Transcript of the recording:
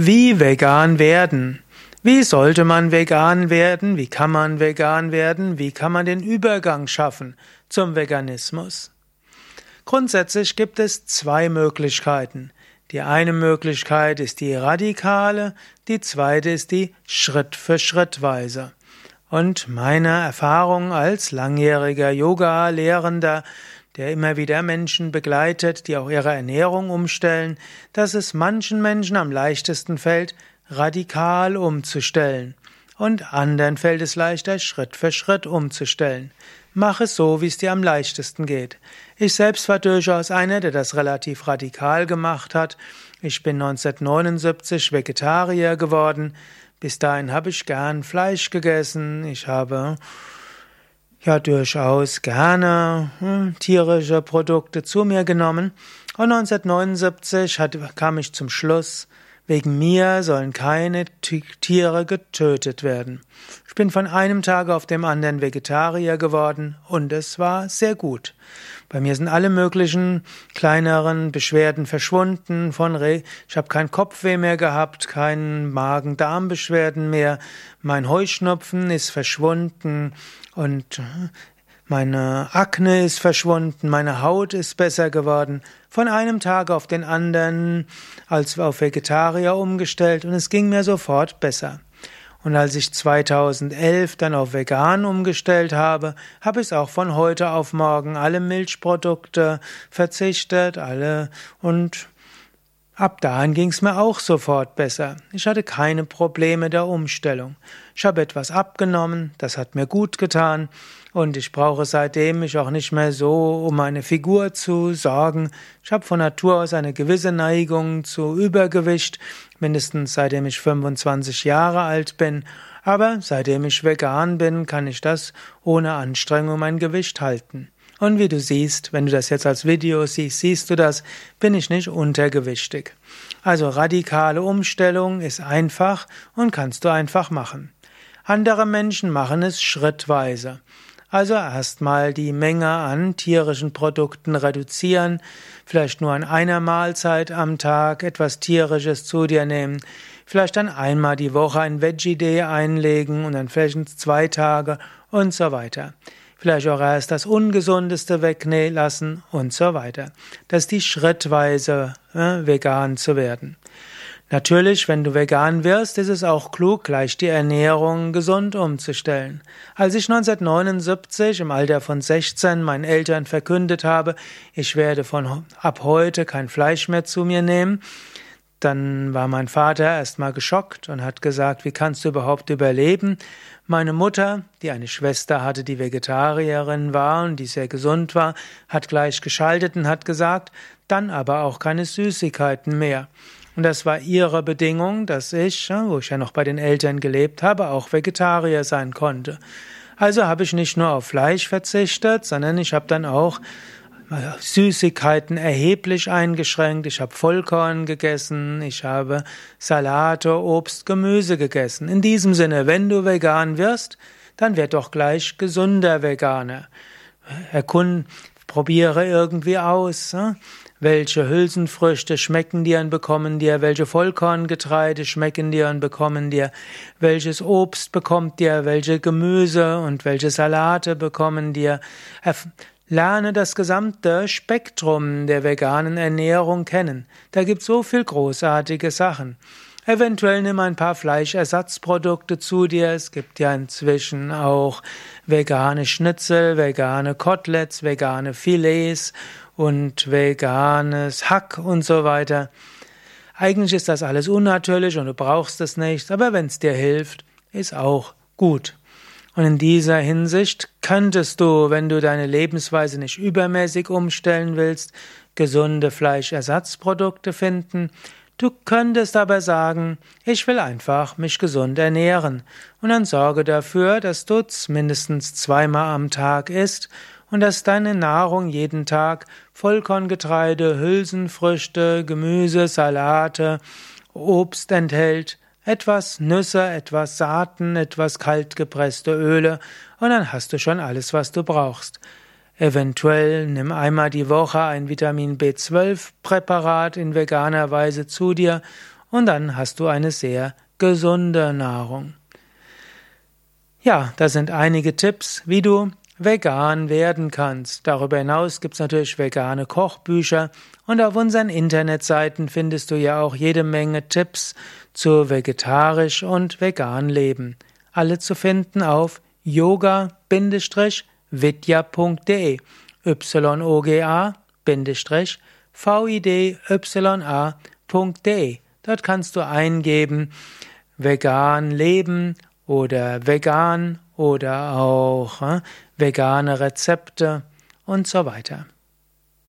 Wie vegan werden? Wie sollte man vegan werden? Wie kann man vegan werden? Wie kann man den Übergang schaffen zum Veganismus? Grundsätzlich gibt es zwei Möglichkeiten. Die eine Möglichkeit ist die radikale, die zweite ist die Schritt für Schrittweise. Und meine Erfahrung als langjähriger Yoga-Lehrender der immer wieder Menschen begleitet, die auch ihre Ernährung umstellen, dass es manchen Menschen am leichtesten fällt, radikal umzustellen. Und anderen fällt es leichter, Schritt für Schritt umzustellen. Mach es so, wie es dir am leichtesten geht. Ich selbst war durchaus einer, der das relativ radikal gemacht hat. Ich bin 1979 Vegetarier geworden. Bis dahin habe ich gern Fleisch gegessen. Ich habe ja durchaus gerne. Hm, tierische Produkte zu mir genommen. Und 1979 hat, kam ich zum Schluss, wegen mir sollen keine Tiere getötet werden. Ich bin von einem Tag auf dem anderen Vegetarier geworden und es war sehr gut. Bei mir sind alle möglichen kleineren Beschwerden verschwunden von Re ich habe kein Kopfweh mehr gehabt, kein Magen-Darm-Beschwerden mehr, mein Heuschnupfen ist verschwunden und meine Akne ist verschwunden, meine Haut ist besser geworden, von einem Tag auf den anderen als auf Vegetarier umgestellt und es ging mir sofort besser. Und als ich 2011 dann auf vegan umgestellt habe, habe ich auch von heute auf morgen alle Milchprodukte verzichtet, alle und Ab dahin ging es mir auch sofort besser. Ich hatte keine Probleme der Umstellung. Ich habe etwas abgenommen, das hat mir gut getan und ich brauche seitdem mich auch nicht mehr so um meine Figur zu sorgen. Ich habe von Natur aus eine gewisse Neigung zu Übergewicht, mindestens seitdem ich 25 Jahre alt bin. Aber seitdem ich vegan bin, kann ich das ohne Anstrengung mein Gewicht halten. Und wie du siehst, wenn du das jetzt als Video siehst, siehst du das, bin ich nicht untergewichtig. Also radikale Umstellung ist einfach und kannst du einfach machen. Andere Menschen machen es schrittweise. Also erstmal die Menge an tierischen Produkten reduzieren, vielleicht nur an einer Mahlzeit am Tag etwas tierisches zu dir nehmen, vielleicht dann einmal die Woche ein Veggie Day einlegen und dann vielleicht zwei Tage und so weiter vielleicht auch erst das Ungesundeste weglassen und so weiter. Das ist die schrittweise äh, vegan zu werden. Natürlich, wenn du vegan wirst, ist es auch klug, gleich die Ernährung gesund umzustellen. Als ich 1979 im Alter von 16 meinen Eltern verkündet habe, ich werde von ab heute kein Fleisch mehr zu mir nehmen, dann war mein Vater erstmal geschockt und hat gesagt, wie kannst du überhaupt überleben? Meine Mutter, die eine Schwester hatte, die Vegetarierin war und die sehr gesund war, hat gleich geschaltet und hat gesagt, dann aber auch keine Süßigkeiten mehr. Und das war ihre Bedingung, dass ich, wo ich ja noch bei den Eltern gelebt habe, auch Vegetarier sein konnte. Also habe ich nicht nur auf Fleisch verzichtet, sondern ich habe dann auch Süßigkeiten erheblich eingeschränkt. Ich habe Vollkorn gegessen, ich habe Salate, Obst, Gemüse gegessen. In diesem Sinne, wenn du vegan wirst, dann werd doch gleich gesunder Veganer. Erkund, probiere irgendwie aus. Welche Hülsenfrüchte schmecken dir und bekommen dir? Welche Vollkorngetreide schmecken dir und bekommen dir? Welches Obst bekommt dir? Welche Gemüse und welche Salate bekommen dir? Lerne das gesamte Spektrum der veganen Ernährung kennen. Da gibt's so viel großartige Sachen. Eventuell nimm ein paar Fleischersatzprodukte zu dir. Es gibt ja inzwischen auch vegane Schnitzel, vegane Koteletts, vegane Filets und veganes Hack und so weiter. Eigentlich ist das alles unnatürlich und du brauchst es nicht, aber wenn es dir hilft, ist auch gut. Und in dieser Hinsicht könntest du, wenn du deine Lebensweise nicht übermäßig umstellen willst, gesunde Fleischersatzprodukte finden. Du könntest aber sagen, ich will einfach mich gesund ernähren. Und dann sorge dafür, dass du mindestens zweimal am Tag isst und dass deine Nahrung jeden Tag Vollkorngetreide, Hülsenfrüchte, Gemüse, Salate, Obst enthält, etwas Nüsse, etwas Saaten, etwas kaltgepresste Öle und dann hast du schon alles, was du brauchst. Eventuell nimm einmal die Woche ein Vitamin B12 Präparat in veganer Weise zu dir und dann hast du eine sehr gesunde Nahrung. Ja, das sind einige Tipps, wie du vegan werden kannst. Darüber hinaus gibt es natürlich vegane Kochbücher und auf unseren Internetseiten findest du ja auch jede Menge Tipps zu vegetarisch und vegan leben. Alle zu finden auf yoga-vidya.de yoga-vidya.de Dort kannst du eingeben vegan leben oder vegan oder auch äh, vegane Rezepte und so weiter.